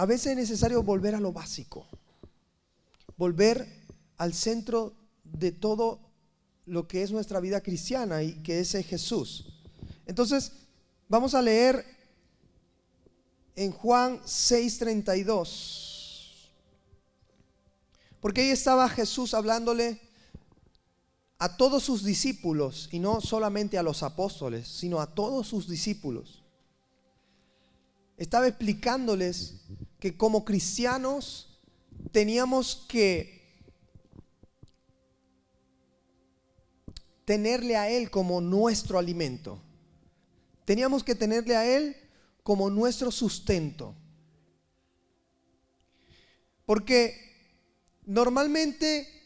a veces es necesario volver a lo básico, volver al centro de todo lo que es nuestra vida cristiana y que es Jesús. Entonces, vamos a leer en Juan 6:32. Porque ahí estaba Jesús hablándole a todos sus discípulos, y no solamente a los apóstoles, sino a todos sus discípulos. Estaba explicándoles que como cristianos teníamos que tenerle a Él como nuestro alimento. Teníamos que tenerle a Él como nuestro sustento. Porque normalmente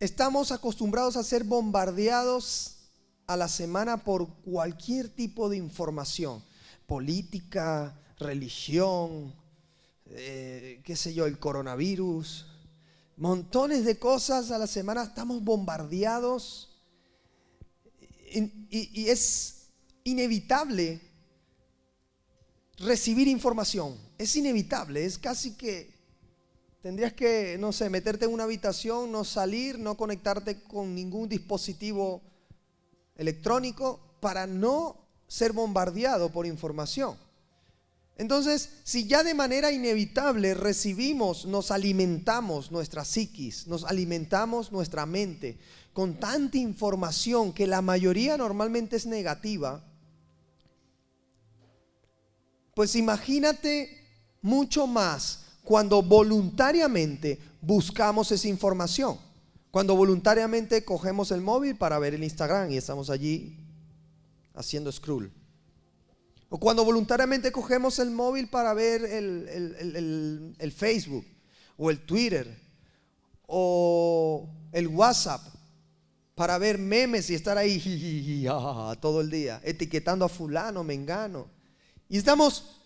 Estamos acostumbrados a ser bombardeados a la semana por cualquier tipo de información, política, religión, eh, qué sé yo, el coronavirus, montones de cosas a la semana estamos bombardeados. Y es inevitable recibir información, es inevitable, es casi que Tendrías que, no sé, meterte en una habitación, no salir, no conectarte con ningún dispositivo electrónico para no ser bombardeado por información. Entonces, si ya de manera inevitable recibimos, nos alimentamos nuestra psiquis, nos alimentamos nuestra mente con tanta información que la mayoría normalmente es negativa, pues imagínate mucho más cuando voluntariamente buscamos esa información. Cuando voluntariamente cogemos el móvil para ver el Instagram y estamos allí haciendo scroll. O cuando voluntariamente cogemos el móvil para ver el, Facebook o el Twitter o el WhatsApp para ver memes y estar ahí todo el día, etiquetando a fulano, mengano. Y estamos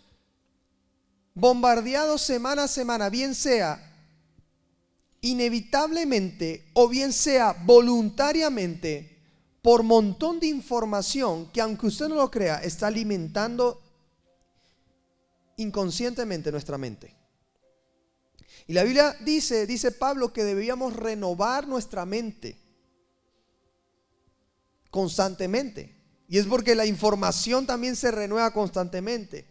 bombardeados semana a semana, bien sea inevitablemente o bien sea voluntariamente, por montón de información que aunque usted no lo crea, está alimentando inconscientemente nuestra mente. Y la Biblia dice, dice Pablo, que debíamos renovar nuestra mente constantemente. Y es porque la información también se renueva constantemente.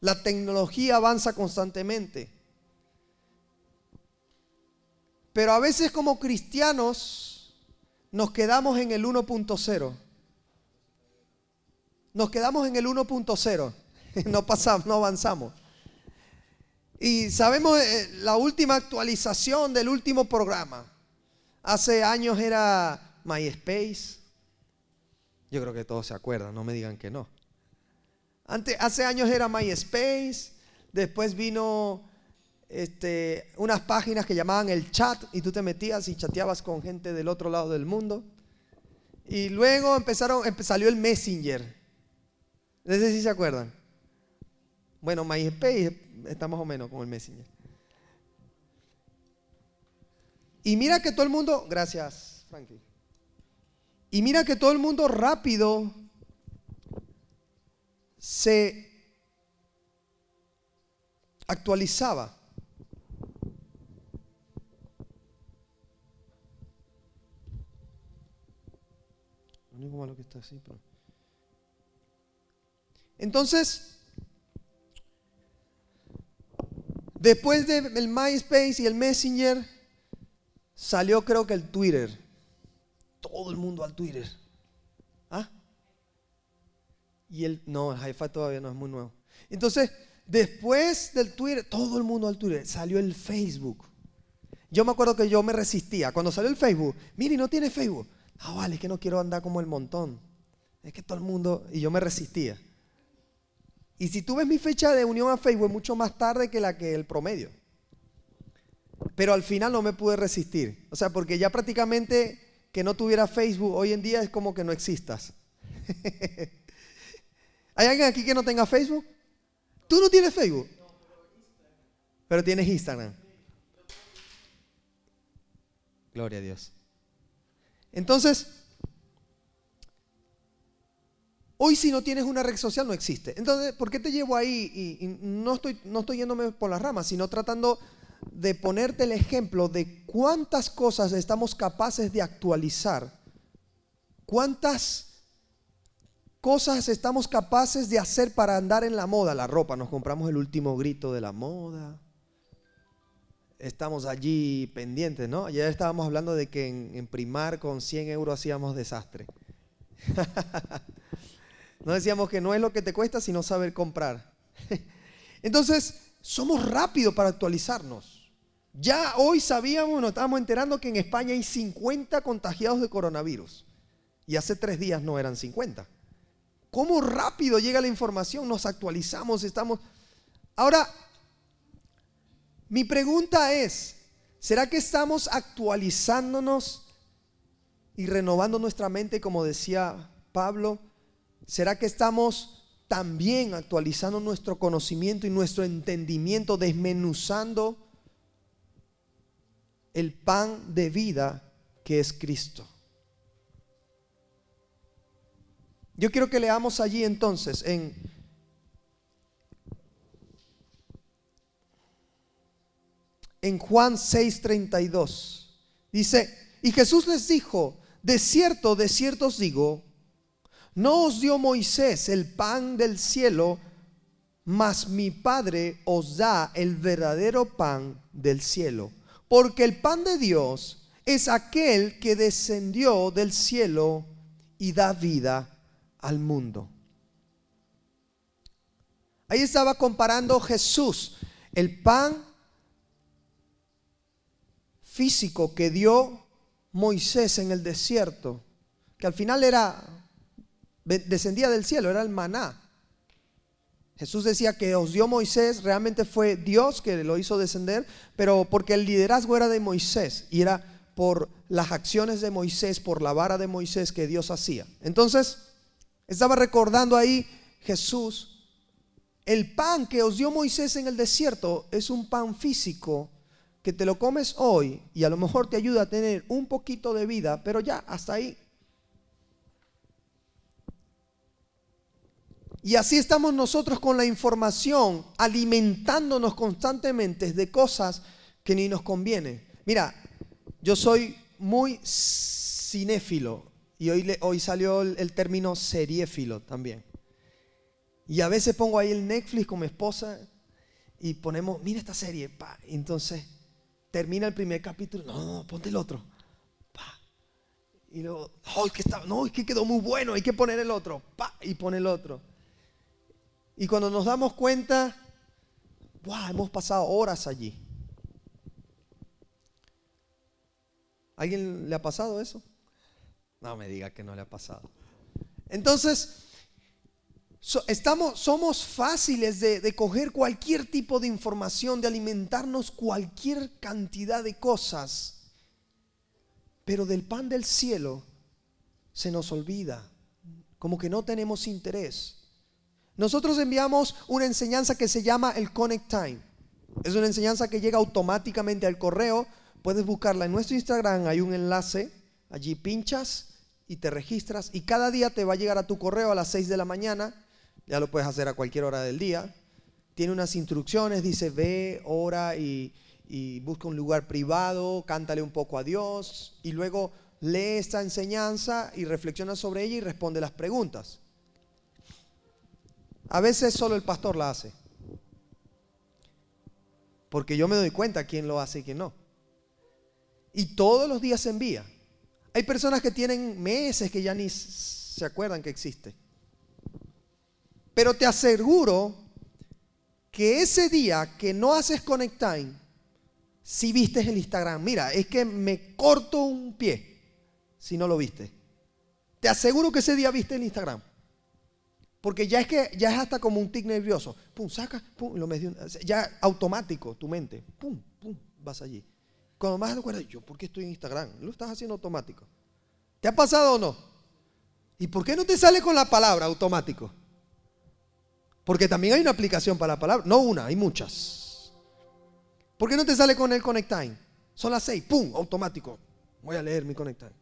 La tecnología avanza constantemente. Pero a veces como cristianos nos quedamos en el 1.0. Nos quedamos en el 1.0. No pasamos, no avanzamos. Y sabemos eh, la última actualización del último programa. Hace años era MySpace. Yo creo que todos se acuerdan, no me digan que no hace años era MySpace, después vino este, unas páginas que llamaban el chat y tú te metías y chateabas con gente del otro lado del mundo. Y luego empezaron, salió el Messenger. No sé si se acuerdan. Bueno, MySpace está más o menos como el Messenger. Y mira que todo el mundo, gracias, Frankie. Y mira que todo el mundo rápido se actualizaba. Que está así. Entonces, después del MySpace y el Messenger, salió creo que el Twitter. Todo el mundo al Twitter. ¿Ah? Y el, no, el hi-fi todavía no es muy nuevo. Entonces, después del Twitter, todo el mundo al Twitter, salió el Facebook. Yo me acuerdo que yo me resistía. Cuando salió el Facebook, mire, no tiene Facebook. Ah, vale, es que no quiero andar como el montón. Es que todo el mundo, y yo me resistía. Y si tú ves mi fecha de unión a Facebook, es mucho más tarde que la que el promedio. Pero al final no me pude resistir. O sea, porque ya prácticamente que no tuviera Facebook hoy en día es como que no existas. ¿Hay alguien aquí que no tenga Facebook? ¿Tú no tienes Facebook? Pero tienes Instagram. Gloria a Dios. Entonces, Hoy si no tienes una red social no existe. Entonces, ¿por qué te llevo ahí? Y, no, estoy, no estoy yéndome por las ramas, sino tratando de ponerte el ejemplo de cuántas cosas estamos capaces de actualizar, cuántas cosas estamos capaces de hacer para andar en la moda, la ropa, nos compramos el último grito de la moda, estamos allí pendientes, ¿no? Ayer estábamos hablando de que en, primar con 100 euros hacíamos desastre. no decíamos que no es lo que te cuesta, sino saber comprar. Entonces, somos rápidos para actualizarnos. Ya hoy sabíamos, nos estábamos enterando que en España hay 50 contagiados de coronavirus. Y hace tres días no eran 50. ¿Cómo rápido llega la información? Nos actualizamos, estamos... Ahora, mi pregunta es, ¿será que estamos actualizándonos y renovando nuestra mente, como decía Pablo? ¿Será que estamos también actualizando nuestro conocimiento y nuestro entendimiento, desmenuzando el pan de vida que es Cristo? Yo quiero que leamos allí entonces en en Juan 6:32. Dice, y Jesús les dijo, de cierto, de cierto os digo, no os dio Moisés el pan del cielo, mas mi Padre os da el verdadero pan del cielo. Porque el pan de Dios es aquel que descendió del cielo y da vida al mundo. Ahí estaba comparando Jesús el pan físico que dio Moisés en el desierto, que al final era, descendía del cielo, era el maná. Jesús decía que os dio Moisés, realmente fue Dios que lo hizo descender, pero porque el liderazgo era de Moisés y era por las acciones de Moisés, por la vara de Moisés que Dios hacía. Entonces, estaba recordando ahí Jesús, el pan que os dio Moisés en el desierto es un pan físico que te lo comes hoy y a lo mejor te ayuda a tener un poquito de vida, pero ya, hasta ahí. Y así estamos nosotros con la información, alimentándonos constantemente de cosas que ni nos convienen. Mira, yo soy muy cinéfilo y hoy, hoy salió el, el, término seriéfilo también. Y a veces pongo ahí el Netflix con mi esposa y ponemos, mira esta serie, pa. entonces termina el primer capítulo, no, no, ponte el otro. Y luego, oh, que está, no, es que quedó muy bueno, hay que poner el otro. Pa, y pone el otro. Y cuando nos damos cuenta, wow, hemos pasado horas allí. ¿Alguien le ha pasado eso? No me diga que no le ha pasado. Entonces, estamos, somos fáciles de, de, coger cualquier tipo de información, de alimentarnos cualquier cantidad de cosas, pero del pan del cielo se nos olvida, como que no tenemos interés. Nosotros enviamos una enseñanza que se llama el Connect Time. Es una enseñanza que llega automáticamente al correo. Puedes buscarla en nuestro Instagram, hay un enlace, allí pinchas y te registras y cada día te va a llegar a tu correo a las 6 de la mañana ya lo puedes hacer a cualquier hora del día. Tiene unas instrucciones, dice ve, ora y, busca un lugar privado, cántale un poco a Dios y luego lee esta enseñanza y reflexiona sobre ella y responde las preguntas. A veces solo el pastor la hace. Porque yo me doy cuenta quién lo hace y quién no. Y todos los días se envía. Hay personas que tienen meses que ya ni se acuerdan que existe. Pero te aseguro que ese día que no haces Connect Time, si viste el Instagram, mira, es que me corto un pie si no lo viste. Te aseguro que ese día viste el Instagram. Porque ya es que ya es hasta como un tic nervioso. Pum, saca, pum, lo ya automático tu mente. Pum, pum, vas allí. Cuando más te acuerdas, yo, ¿por qué estoy en Instagram? Lo estás haciendo automático. ¿Te ha pasado o no? ¿Y por qué no te sale con la palabra automático? Porque también hay una aplicación para la palabra. No una, hay muchas. ¿Por qué no te sale con el Connect Time? Son las seis, ¡pum! Automático. Voy a leer mi Connect Time.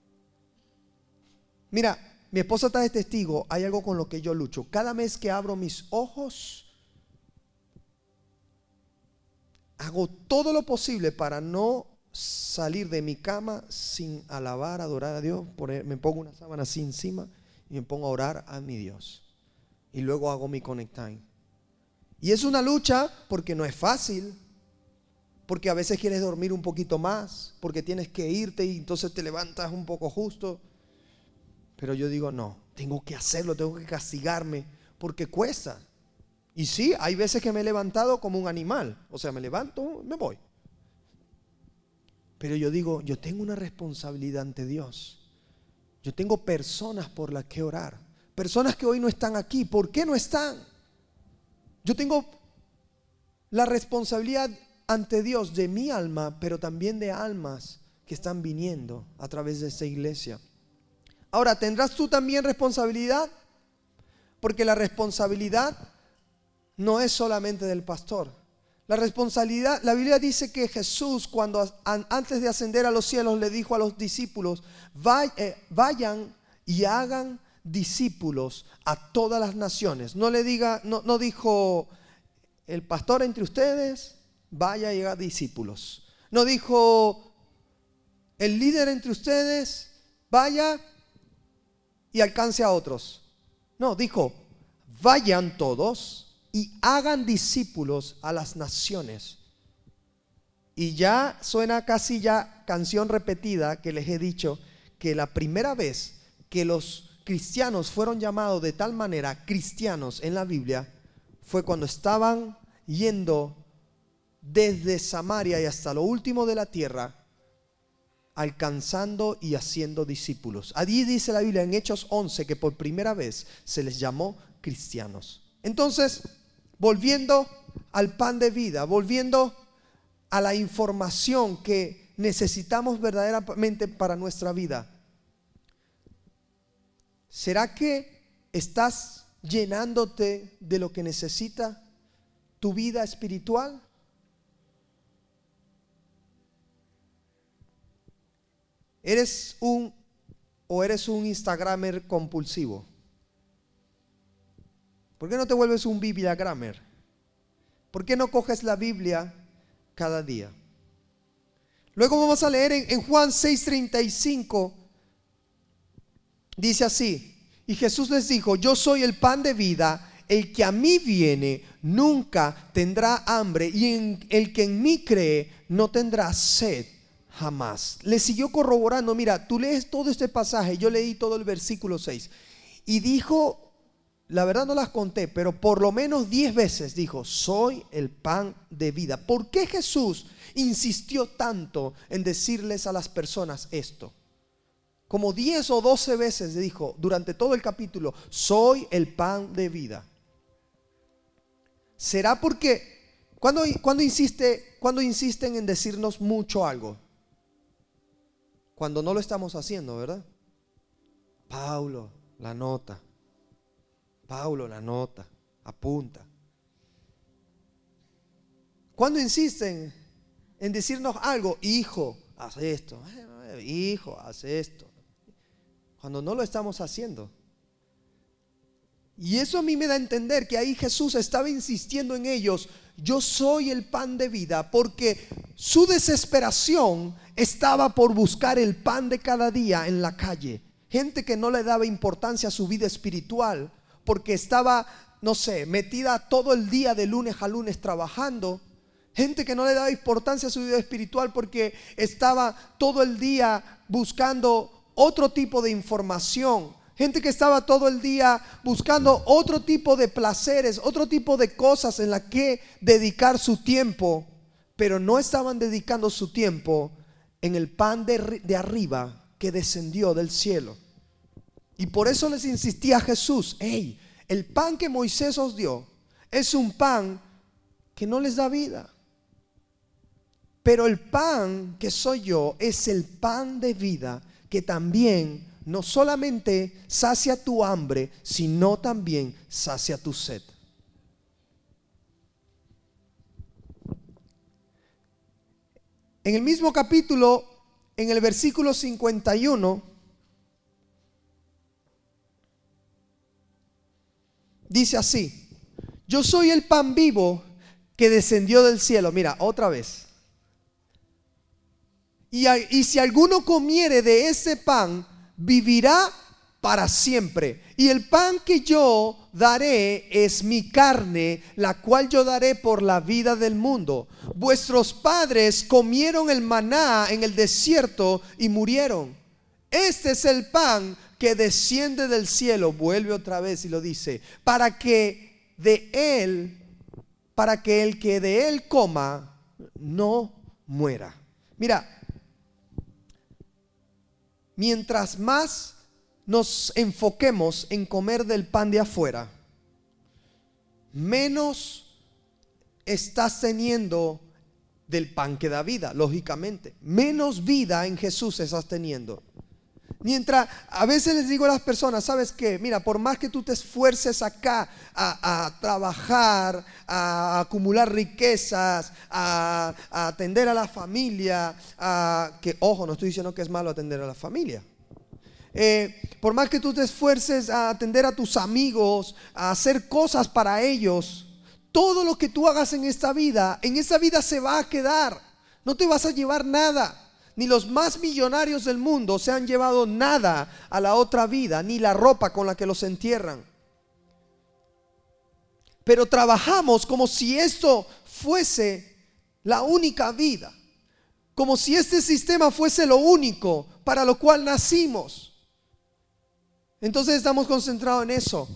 Mira, mi esposa está de testigo, hay algo con lo que yo lucho. Cada vez que abro mis ojos, hago todo lo posible para no salir de mi cama sin alabar, adorar a Dios. Me pongo una sábana así encima y me pongo a orar a mi Dios. Y luego hago mi connect time. Y es una lucha porque no es fácil. Porque a veces quieres dormir un poquito más, porque tienes que irte y entonces te levantas un poco justo. Pero yo digo, no, tengo que hacerlo, tengo que castigarme, porque cuesta. Y sí, hay veces que me he levantado como un animal. O sea, me levanto, me voy. Pero yo digo, yo tengo una responsabilidad ante Dios. Yo tengo personas por las que orar. Personas que hoy no están aquí. ¿Por qué no están? Yo tengo la responsabilidad ante Dios de mi alma, pero también de almas que están viniendo a través de esta iglesia. Ahora, ¿tendrás tú también responsabilidad? Porque la responsabilidad no es solamente del pastor. La responsabilidad, la Biblia dice que Jesús cuando antes de ascender a los cielos le dijo a los discípulos, eh, vayan y hagan discípulos a todas las naciones. No le diga, no, no dijo el pastor entre ustedes, vaya y haga discípulos. No dijo el líder entre ustedes, vaya y alcance a otros. No, dijo, vayan todos y hagan discípulos a las naciones. Y ya suena casi ya canción repetida que les he dicho que la primera vez que los cristianos fueron llamados de tal manera cristianos en la Biblia fue cuando estaban yendo desde Samaria y hasta lo último de la tierra, alcanzando y haciendo discípulos. Allí dice la Biblia en Hechos 11 que por primera vez se les llamó cristianos. Entonces, volviendo al pan de vida, volviendo a la información que necesitamos verdaderamente para nuestra vida. ¿Será que estás llenándote de lo que necesita tu vida espiritual? ¿Eres un o eres un Instagramer compulsivo? ¿Por qué no te vuelves un Bibliagramer? ¿Por qué no coges la Biblia cada día? Luego vamos a leer en, en Juan 6:35. Dice así, y Jesús les dijo, yo soy el pan de vida, el que a mí viene nunca tendrá hambre y el que en mí cree no tendrá sed jamás. Le siguió corroborando, mira, tú lees todo este pasaje, yo leí todo el versículo 6 y dijo la verdad no las conté, pero por lo menos diez veces dijo, soy el pan de vida. ¿Por qué Jesús insistió tanto en decirles a las personas esto? Como diez o doce veces dijo durante todo el capítulo, soy el pan de vida. ¿Será porque, cuando, cuando, cuando insisten en decirnos mucho algo? Cuando no lo estamos haciendo, ¿verdad? Paulo, la nota. Paulo la nota, apunta. Cuando insisten en decirnos algo, hijo, haz esto, hijo, haz esto, cuando no lo estamos haciendo. Y eso a mí me da a entender que ahí Jesús estaba insistiendo en ellos, yo soy el pan de vida, porque su desesperación estaba por buscar el pan de cada día en la calle. Gente que no le daba importancia a su vida espiritual, porque estaba, no sé, metida todo el día de lunes a lunes trabajando. Gente que no le daba importancia a su vida espiritual porque estaba todo el día buscando otro tipo de información. Gente que estaba todo el día buscando otro tipo de placeres, otro tipo de cosas en las que dedicar su tiempo, pero no estaban dedicando su tiempo en el pan de, de arriba que descendió del cielo. Y por eso les insistía Jesús, hey, el pan que Moisés os dio es un pan que no les da vida. Pero el pan que soy yo es el pan de vida que también no solamente sacia tu hambre, sino también sacia tu sed. En el mismo capítulo, en el versículo 51, dice así, yo soy el pan vivo que descendió del cielo. Mira, otra vez. Y, si alguno comiere de ese pan, vivirá para siempre. Y el pan que yo daré es mi carne, la cual yo daré por la vida del mundo. Vuestros padres comieron el maná en el desierto y murieron. Este es el pan que desciende del cielo, vuelve otra vez y lo dice, para que de él, para que el que de él coma no muera. Mira, mientras más nos enfoquemos en comer del pan de afuera, menos estás teniendo del pan que da vida, lógicamente. Menos vida en Jesús estás teniendo. Mientras a veces les digo a las personas, ¿sabes qué? Mira, por más que tú te esfuerces acá a, trabajar, a acumular riquezas, a, atender a la familia, a, que ojo, no estoy diciendo que es malo atender a la familia. Eh, por más que tú te esfuerces a atender a tus amigos, a hacer cosas para ellos, todo lo que tú hagas en esta vida, en esta vida se va a quedar. No te vas a llevar nada. Ni los más millonarios del mundo se han llevado nada a la otra vida, ni la ropa con la que los entierran. Pero trabajamos como si esto fuese la única vida, como si este sistema fuese lo único para lo cual nacimos. Entonces estamos concentrados en eso.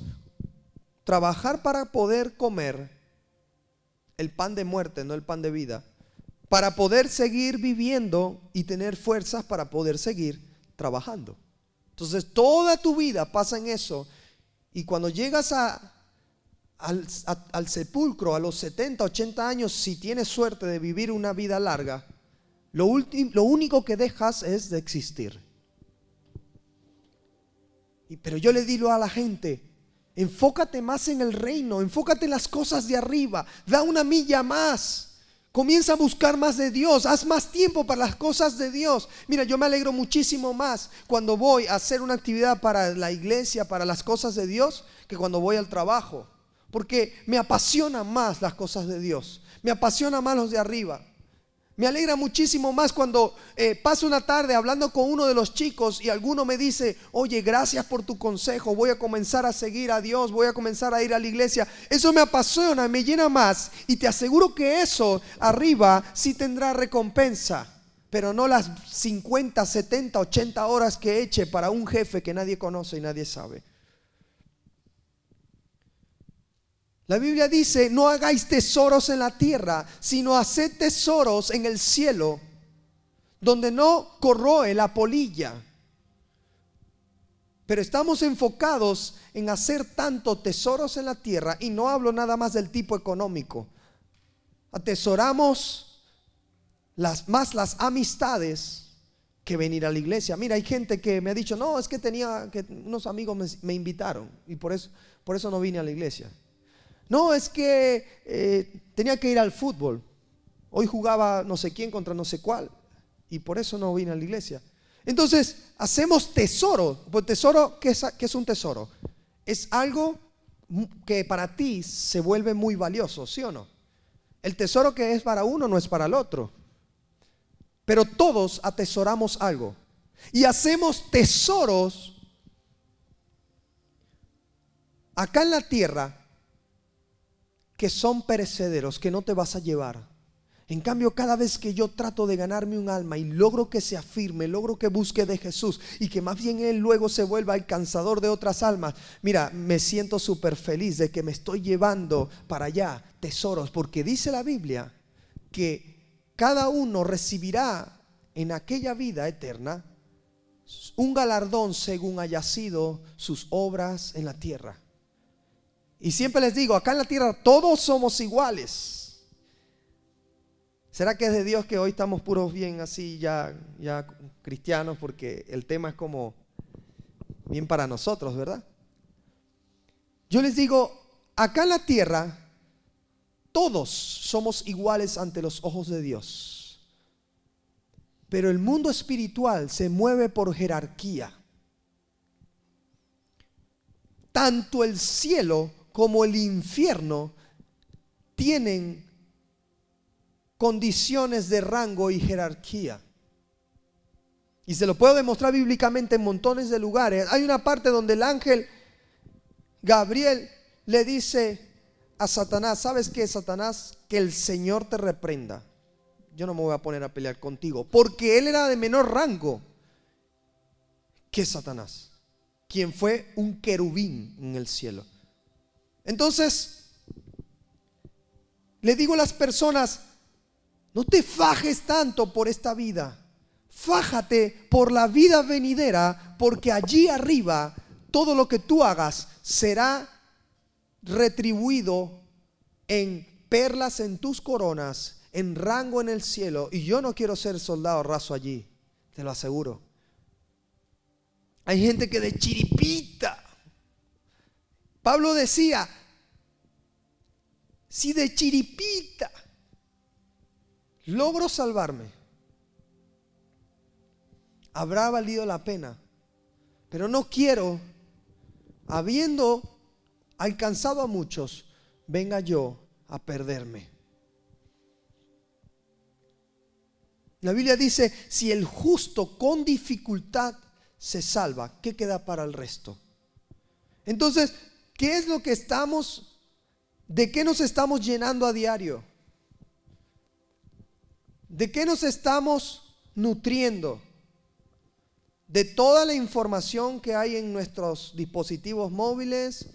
Trabajar para poder comer el pan de muerte, no el pan de vida. Para poder seguir viviendo y tener fuerzas para poder seguir trabajando. Entonces toda tu vida pasa en eso. Y cuando llegas al, sepulcro a los 70, 80 años, si tienes suerte de vivir una vida larga, lo, lo único que dejas es de existir pero yo le digo a la gente, enfócate más en el reino, enfócate en las cosas de arriba, da una milla más. Comienza a buscar más de Dios, haz más tiempo para las cosas de Dios. Mira, yo me alegro muchísimo más cuando voy a hacer una actividad para la iglesia, para las cosas de Dios, que cuando voy al trabajo. Porque me apasiona más las cosas de Dios, me apasiona más los de arriba. Me alegra muchísimo más cuando eh, paso una tarde hablando con uno de los chicos y alguno me dice, oye, gracias por tu consejo, voy a comenzar a seguir a Dios, voy a comenzar a ir a la iglesia. Eso me apasiona, me llena más y te aseguro que eso arriba sí tendrá recompensa, pero no las 50, 70, 80 horas que eche para un jefe que nadie conoce y nadie sabe. La Biblia dice, no hagáis tesoros en la tierra, sino haced tesoros en el cielo, donde no corroe la polilla. Pero estamos enfocados en hacer tanto tesoros en la tierra y no hablo nada más del tipo económico. Atesoramos las, más las amistades que venir a la iglesia. Mira, hay gente que me ha dicho, no, es que tenía que unos amigos me, me invitaron y por eso, por eso no vine a la iglesia. No, es que eh, tenía que ir al fútbol. Hoy jugaba no sé quién contra no sé cuál. Y por eso no vine a la iglesia. Entonces, hacemos tesoro. Pues tesoro, ¿qué es, qué es un tesoro? Es algo que para ti se vuelve muy valioso, ¿sí o no? El tesoro que es para uno no es para el otro. Pero todos atesoramos algo. Y hacemos tesoros acá en la tierra que son perecederos, que no te vas a llevar. En cambio, cada vez que yo trato de ganarme un alma y logro que se afirme, logro que busque de Jesús y que más bien Él luego se vuelva alcanzador de otras almas, mira, me siento súper feliz de que me estoy llevando para allá tesoros, porque dice la Biblia que cada uno recibirá en aquella vida eterna un galardón según haya sido sus obras en la tierra. Y siempre les digo, acá en la tierra todos somos iguales. ¿Será que es de Dios que hoy estamos puros bien así ya, ya cristianos? Porque el tema es como bien para nosotros, ¿verdad? Yo les digo, acá en la tierra todos somos iguales ante los ojos de Dios. Pero el mundo espiritual se mueve por jerarquía. Tanto el cielo como el infierno tienen condiciones de rango y jerarquía. Y se lo puedo demostrar bíblicamente en montones de lugares. Hay una parte donde el ángel Gabriel le dice a Satanás, ¿sabes qué, Satanás? Que el Señor te reprenda. Yo no me voy a poner a pelear contigo, porque él era de menor rango que Satanás, quien fue un querubín en el cielo. Entonces, le digo a las personas, no te fajes tanto por esta vida, fájate por la vida venidera, porque allí arriba todo lo que tú hagas será retribuido en perlas en tus coronas, en rango en el cielo. Y yo no quiero ser soldado raso allí, te lo aseguro. Hay gente que de chiripita. Pablo decía, si de chiripita logro salvarme, habrá valido la pena. Pero no quiero, habiendo alcanzado a muchos, venga yo a perderme. La Biblia dice, si el justo con dificultad se salva, ¿qué queda para el resto? Entonces, ¿qué es lo que estamos, de qué nos estamos llenando a diario? ¿De qué nos estamos nutriendo? De toda la información que hay en nuestros dispositivos móviles,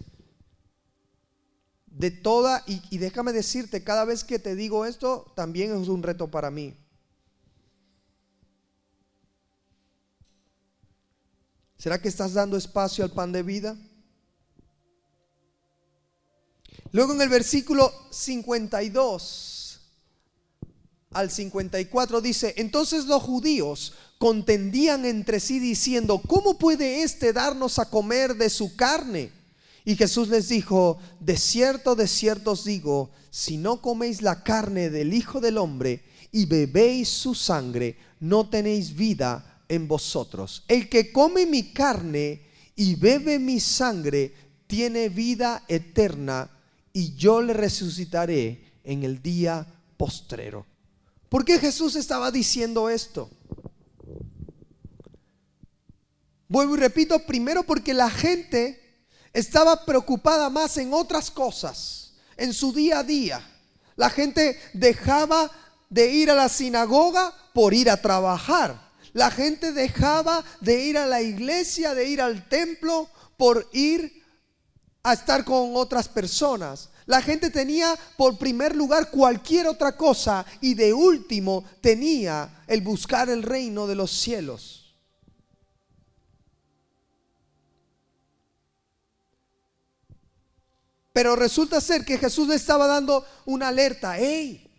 de toda, y, déjame decirte, cada vez que te digo esto, también es un reto para mí. ¿Será que estás dando espacio al pan de vida? Luego en el versículo 52 al 54 dice, entonces los judíos contendían entre sí diciendo, ¿cómo puede éste darnos a comer de su carne? Y Jesús les dijo, de cierto, de cierto os digo, si no coméis la carne del Hijo del Hombre y bebéis su sangre, no tenéis vida en vosotros. El que come mi carne y bebe mi sangre, tiene vida eterna y yo le resucitaré en el día postrero. ¿Por qué Jesús estaba diciendo esto? Vuelvo y repito, primero porque la gente estaba preocupada más en otras cosas, en su día a día. La gente dejaba de ir a la sinagoga por ir a trabajar. La gente dejaba de ir a la iglesia, de ir al templo por ir a estar con otras personas. La gente tenía por primer lugar cualquier otra cosa y de último tenía el buscar el reino de los cielos. Pero resulta ser que Jesús le estaba dando una alerta. Hey,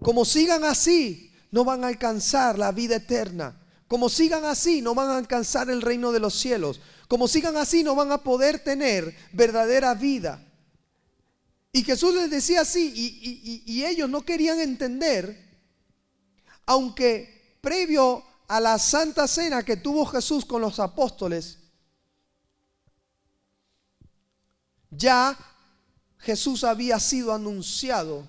como sigan así, no van a alcanzar la vida eterna. Como sigan así, no van a alcanzar el reino de los cielos. Como sigan así, no van a poder tener verdadera vida. Y Jesús les decía así, y, y ellos no querían entender, aunque previo a la santa cena que tuvo Jesús con los apóstoles, ya Jesús había sido anunciado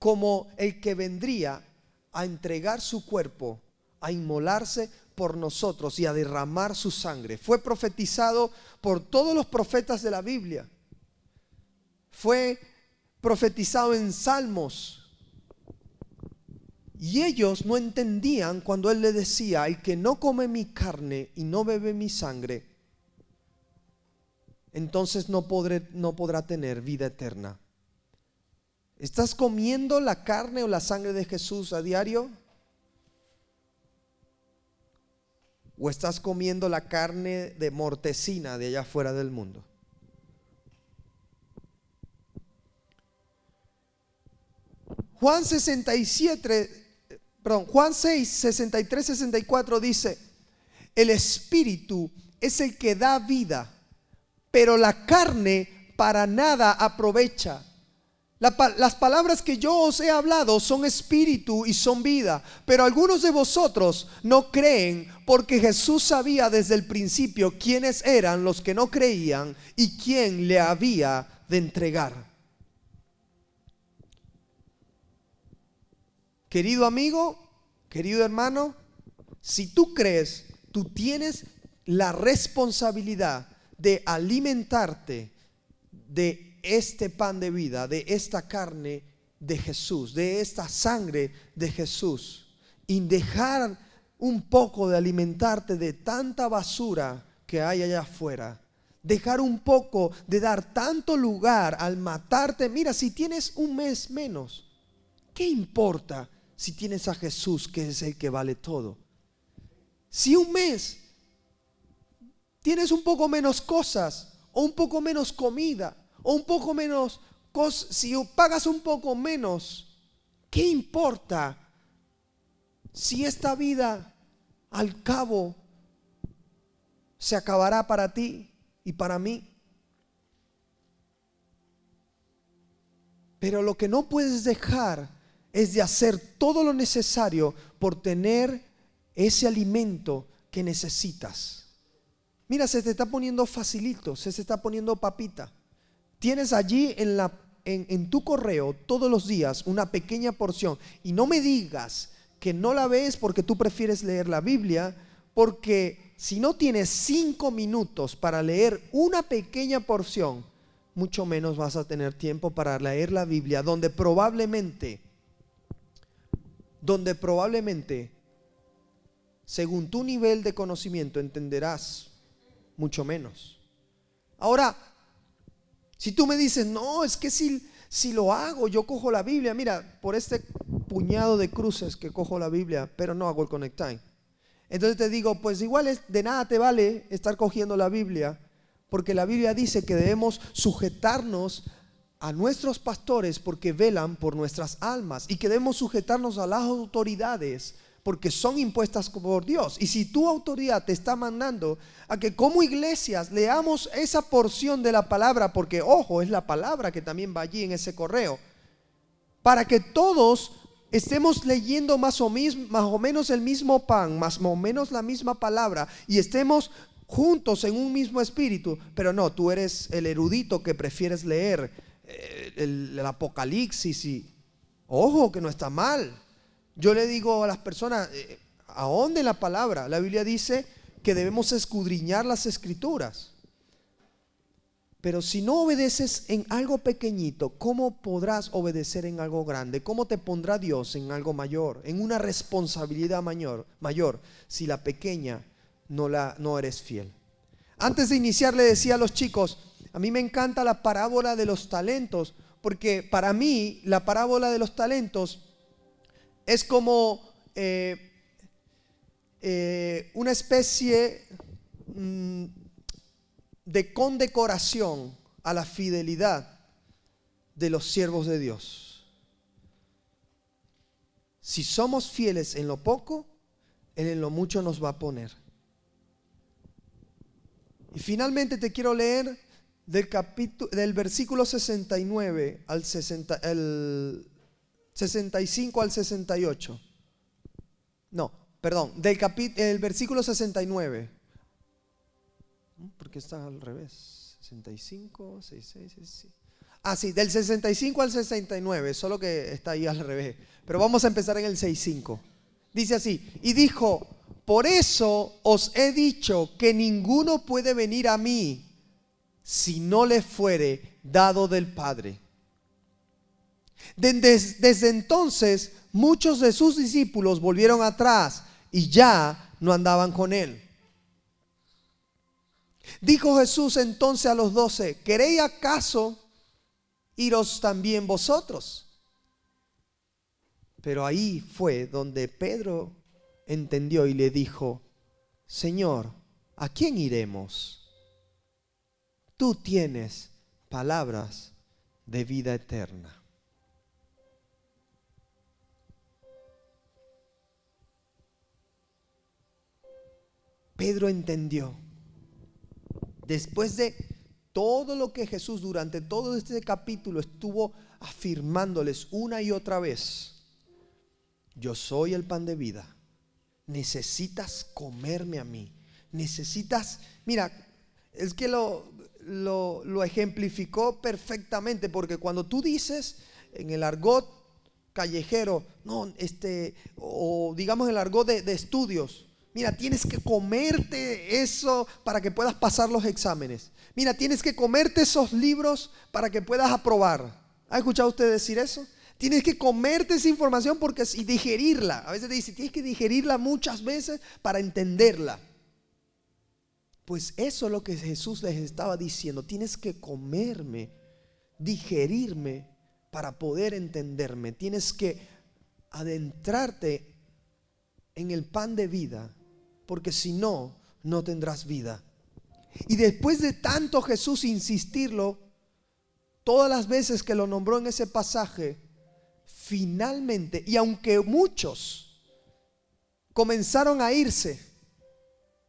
como el que vendría a entregar su cuerpo, a inmolarse por nosotros y a derramar su sangre. Fue profetizado por todos los profetas de la Biblia. Fue profetizado en salmos. Y ellos no entendían cuando Él le decía, el que no come mi carne y no bebe mi sangre, entonces no, podré, no podrá tener vida eterna. ¿Estás comiendo la carne o la sangre de Jesús a diario? ¿O estás comiendo la carne de mortecina de allá fuera del mundo? Juan 67, perdón, Juan 6, 63, 64 dice, el Espíritu es el que da vida pero la carne para nada aprovecha. Las palabras que yo os he hablado son espíritu y son vida, pero algunos de vosotros no creen porque Jesús sabía desde el principio quiénes eran los que no creían y quién le había de entregar. Querido amigo, querido hermano, si tú crees, tú tienes la responsabilidad de alimentarte de este pan de vida, de esta carne de Jesús, de esta sangre de Jesús, y dejar un poco de alimentarte de tanta basura que hay allá afuera. Dejar un poco de dar tanto lugar al matarte. Mira, si tienes un mes menos, ¿qué importa si tienes a Jesús que es el que vale todo? Si un mes tienes un poco menos cosas, o un poco menos comida, o un poco menos si pagas un poco menos, ¿qué importa si esta vida al cabo se acabará para ti y para mí? Pero lo que no puedes dejar es de hacer todo lo necesario por tener ese alimento que necesitas. Mira, se te está poniendo facilito, se te está poniendo papita. Tienes allí en, tu correo todos los días una pequeña porción. Y no me digas que no la ves porque tú prefieres leer la Biblia, porque si no tienes cinco minutos para leer una pequeña porción, mucho menos vas a tener tiempo para leer la Biblia, donde probablemente, donde probablemente, según tu nivel de conocimiento, entenderás mucho menos. Ahora, si tú me dices, no, es que si, si lo hago, yo cojo la Biblia, mira, por este puñado de cruces que cojo la Biblia, pero no hago el connect time. Entonces te digo, pues igual es, de nada te vale estar cogiendo la Biblia, porque la Biblia dice que debemos sujetarnos a nuestros pastores porque velan por nuestras almas y que debemos sujetarnos a las autoridades porque son impuestas por Dios. Y si tu autoridad te está mandando a que como iglesias leamos esa porción de la palabra, porque ojo, es la palabra que también va allí en ese correo, para que todos estemos leyendo más o, más o menos el mismo pan, más o menos la misma palabra, y estemos juntos en un mismo espíritu, pero no, tú eres el erudito que prefieres leer eh, el Apocalipsis y, ojo, que no está mal, yo le digo a las personas, eh, dónde la palabra? La Biblia dice que debemos escudriñar las escrituras. Pero si no obedeces en algo pequeñito, ¿cómo podrás obedecer en algo grande? ¿Cómo te pondrá Dios en algo mayor, en una responsabilidad mayor, mayor si la pequeña no, la, no eres fiel? Antes de iniciar le decía a los chicos, a mí me encanta la parábola de los talentos, porque para mí la parábola de los talentos es como eh, eh, una especie mm, de condecoración a la fidelidad de los siervos de Dios. Si somos fieles en lo poco, Él en lo mucho nos va a poner. Y finalmente te quiero leer del, capítulo, del versículo 69 al 60, el, 65 al 68. No, perdón, del el versículo 69. Porque está al revés. 65, 66, 66. Ah, sí, del 65 al 69, solo que está ahí al revés. Pero vamos a empezar en el 65. Dice así, y dijo, por eso os he dicho que ninguno puede venir a mí si no le fuere dado del Padre. Desde, entonces muchos de sus discípulos volvieron atrás y ya no andaban con él. Dijo Jesús entonces a los doce, ¿queréis acaso iros también vosotros? Pero ahí fue donde Pedro entendió y le dijo, Señor, ¿a quién iremos? Tú tienes palabras de vida eterna. Pedro entendió. Después de todo lo que Jesús durante todo este capítulo estuvo afirmándoles una y otra vez, yo soy el pan de vida, necesitas comerme a mí, necesitas, mira, es que lo, lo, ejemplificó perfectamente, porque cuando tú dices en el argot callejero, no, este, o digamos el argot de, de estudios, mira, tienes que comerte eso para que puedas pasar los exámenes. Mira, tienes que comerte esos libros para que puedas aprobar. ¿Ha escuchado usted decir eso? Tienes que comerte esa información porque y digerirla. A veces te dice, tienes que digerirla muchas veces para entenderla. Pues eso es lo que Jesús les estaba diciendo. Tienes que comerme, digerirme para poder entenderme. Tienes que adentrarte en el pan de vida, porque si no, no tendrás vida. Y después de tanto Jesús insistirlo, todas las veces que lo nombró en ese pasaje, finalmente, y aunque muchos comenzaron a irse,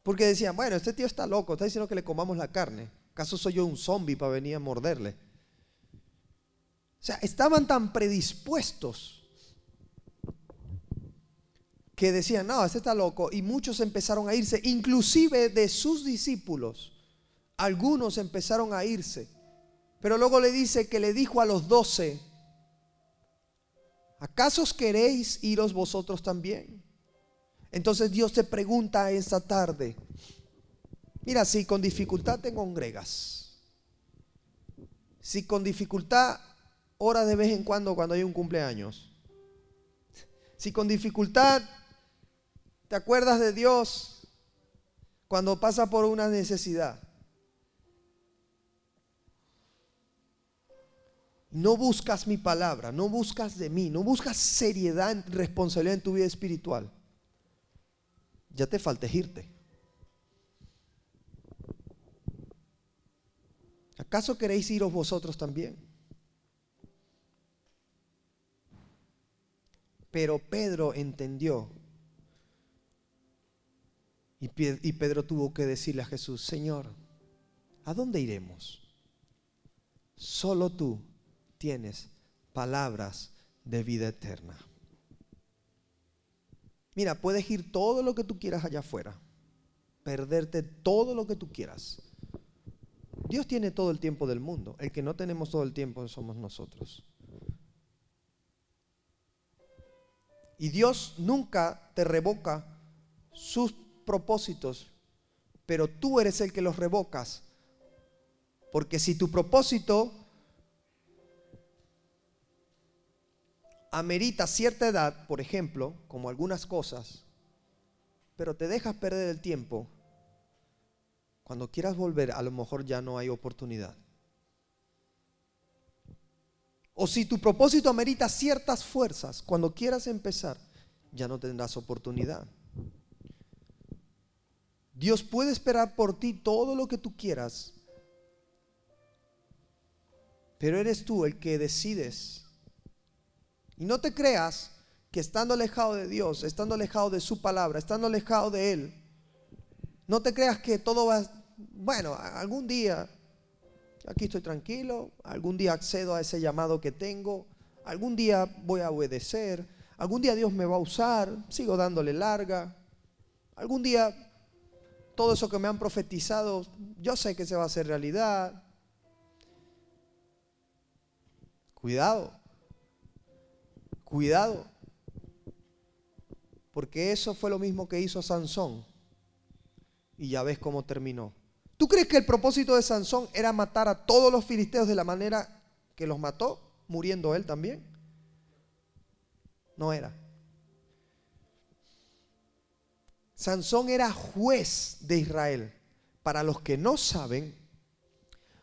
porque decían, bueno, este tío está loco, está diciendo que le comamos la carne. ¿Acaso soy yo un zombie para venir a morderle? O sea, estaban tan predispuestos que decían, no, este está loco. Y muchos empezaron a irse, inclusive de sus discípulos. Algunos empezaron a irse. Pero luego le dice que le dijo a los doce, ¿acaso queréis iros vosotros también? Entonces Dios te pregunta esta tarde, mira, si con dificultad te congregas, si con dificultad ora de vez en cuando cuando hay un cumpleaños, si con dificultad te acuerdas de Dios cuando pasa por una necesidad, no buscas mi palabra, no buscas de mí, no buscas seriedad, responsabilidad en tu vida espiritual ya te falta irte. ¿Acaso queréis iros vosotros también? Pero Pedro entendió. Y Pedro tuvo que decirle a Jesús, Señor, ¿a dónde iremos? Solo tú tienes palabras de vida eterna. Mira, puedes ir todo lo que tú quieras allá afuera, perderte todo lo que tú quieras. Dios tiene todo el tiempo del mundo. El que no tenemos todo el tiempo somos nosotros. Y Dios nunca te revoca sus propósitos, pero tú eres el que los revocas. Porque si tu propósito amerita cierta edad, por ejemplo, como algunas cosas, pero te dejas perder el tiempo, cuando quieras volver a lo mejor ya no hay oportunidad. O si tu propósito amerita ciertas fuerzas, cuando quieras empezar, ya no tendrás oportunidad. Dios puede esperar por ti todo lo que tú quieras, pero eres tú el que decides. Y no te creas que estando alejado de Dios, estando alejado de su palabra, estando alejado de Él, no te creas que todo va, bueno, algún día, aquí estoy tranquilo, algún día accedo a ese llamado que tengo, algún día voy a obedecer, algún día Dios me va a usar, sigo dándole larga, algún día todo eso que me han profetizado, yo sé que se va a hacer realidad. Cuidado, Cuidado, porque eso fue lo mismo que hizo Sansón. Y ya ves cómo terminó. ¿Tú crees que el propósito de Sansón era matar a todos los filisteos de la manera que los mató, muriendo él también? No era. Sansón era juez de Israel. Para los que no saben,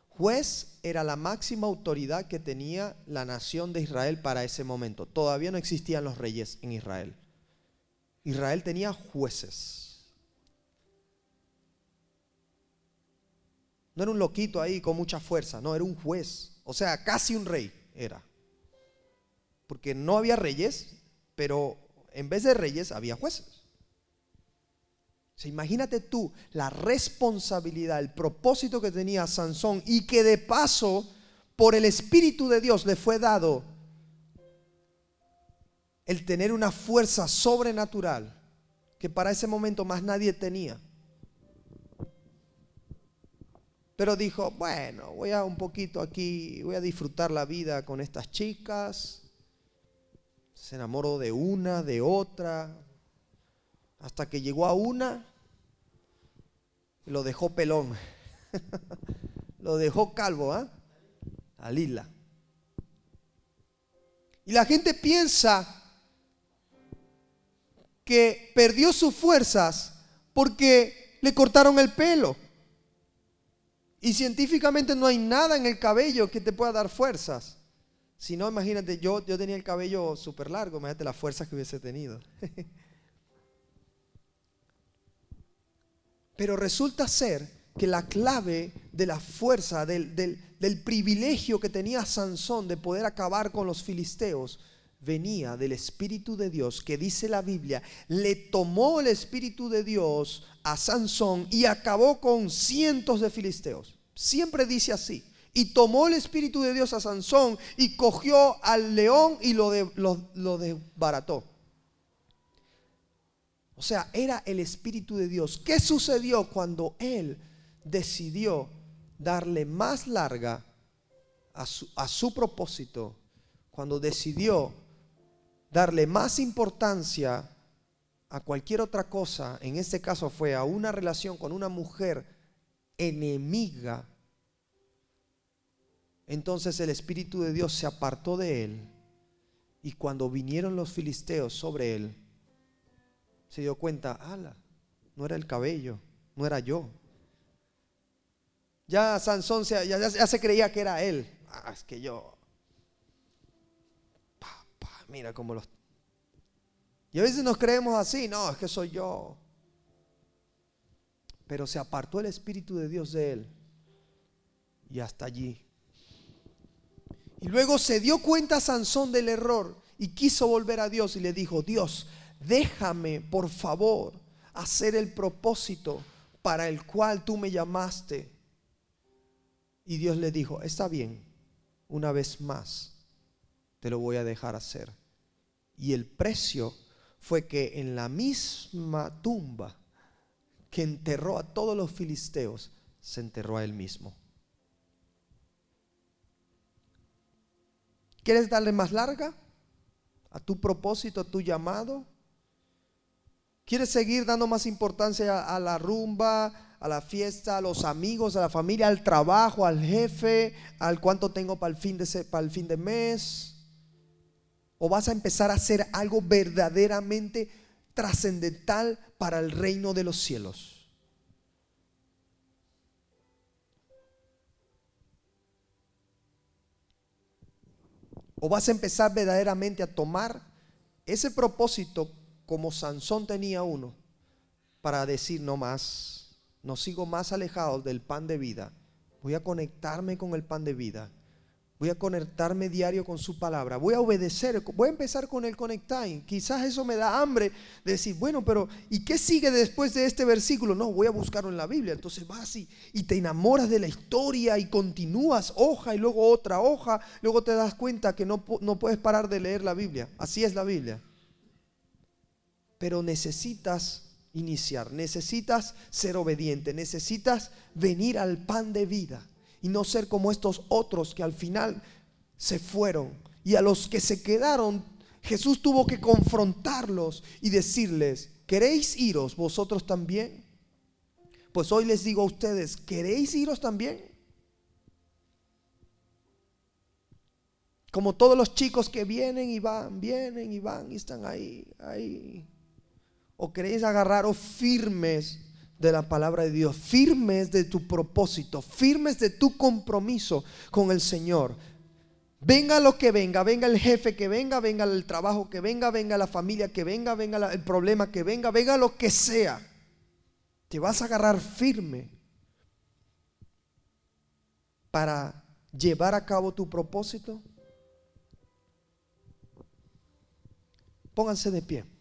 Juez era la máxima autoridad que tenía la nación de Israel para ese momento. Todavía no existían los reyes en Israel. Israel tenía jueces. No era un loquito ahí con mucha fuerza, no, era un juez. O sea, casi un rey era. Porque no había reyes, pero en vez de reyes había jueces imagínate tú la responsabilidad, el propósito que tenía Sansón y que de paso por el Espíritu de Dios le fue dado el tener una fuerza sobrenatural que para ese momento más nadie tenía. Pero dijo, bueno, voy a un poquito aquí, voy a disfrutar la vida con estas chicas. Se enamoró de una, de otra, hasta que llegó a una lo dejó pelón. lo dejó calvo, ¿ah? A Lila. Y la gente piensa que perdió sus fuerzas porque le cortaron el pelo. Y científicamente no hay nada en el cabello que te pueda dar fuerzas. Si no, imagínate, yo, yo tenía el cabello súper largo, imagínate las fuerzas que hubiese tenido. Pero resulta ser que la clave de la fuerza, del, del, privilegio que tenía Sansón de poder acabar con los filisteos, venía del Espíritu de Dios, que dice la Biblia, le tomó el Espíritu de Dios a Sansón y acabó con cientos de filisteos. Siempre dice así. Y tomó el Espíritu de Dios a Sansón y cogió al león y lo, de, lo, lo desbarató. O sea, era el Espíritu de Dios. ¿Qué sucedió cuando Él decidió darle más larga a su, propósito? Cuando decidió darle más importancia a cualquier otra cosa, en este caso fue a una relación con una mujer enemiga, entonces el Espíritu de Dios se apartó de él y cuando vinieron los filisteos sobre él, se dio cuenta, ala, no era el cabello, no era yo. Ya Sansón se, ya, se creía que era él. Ah, es que yo. mira cómo los. Y a veces nos creemos así, no, es que soy yo. Pero se apartó el Espíritu de Dios de él. Y hasta allí. Y luego se dio cuenta Sansón del error y quiso volver a Dios y le dijo, Dios, déjame, por favor, hacer el propósito para el cual tú me llamaste. Y Dios le dijo, está bien, una vez más, te lo voy a dejar hacer. Y el precio fue que en la misma tumba que enterró a todos los filisteos, se enterró a él mismo. ¿Quieres darle más larga a tu propósito, a tu llamado? ¿Quieres seguir dando más importancia a la rumba, a la fiesta, a los amigos, a la familia, al trabajo, al jefe, al cuánto tengo para el fin de, para el fin de mes? ¿O vas a empezar a hacer algo verdaderamente trascendental para el reino de los cielos? ¿O vas a empezar verdaderamente a tomar ese propósito como Sansón tenía uno, para decir no más, no sigo más alejado del pan de vida, voy a conectarme con el pan de vida, voy a conectarme diario con su palabra, voy a obedecer, voy a empezar con el conectar. Quizás eso me da hambre de decir, bueno, pero ¿y qué sigue después de este versículo? No, voy a buscarlo en la Biblia. Entonces vas y, y te enamoras de la historia y continúas hoja y luego otra hoja, luego te das cuenta que no, no puedes parar de leer la Biblia. Así es la Biblia pero necesitas iniciar, necesitas ser obediente, necesitas venir al pan de vida y no ser como estos otros que al final se fueron y a los que se quedaron Jesús tuvo que confrontarlos y decirles, ¿queréis iros vosotros también? Pues hoy les digo a ustedes, ¿queréis iros también? Como todos los chicos que vienen y van, vienen y van y están ahí, ahí, o queréis agarraros firmes de la palabra de Dios, firmes de tu propósito, firmes de tu compromiso con el Señor. Venga lo que venga, venga el jefe que venga, venga el trabajo que venga, venga la familia que venga, venga el problema que venga, venga lo que sea. Te vas a agarrar firme para llevar a cabo tu propósito. Pónganse de pie.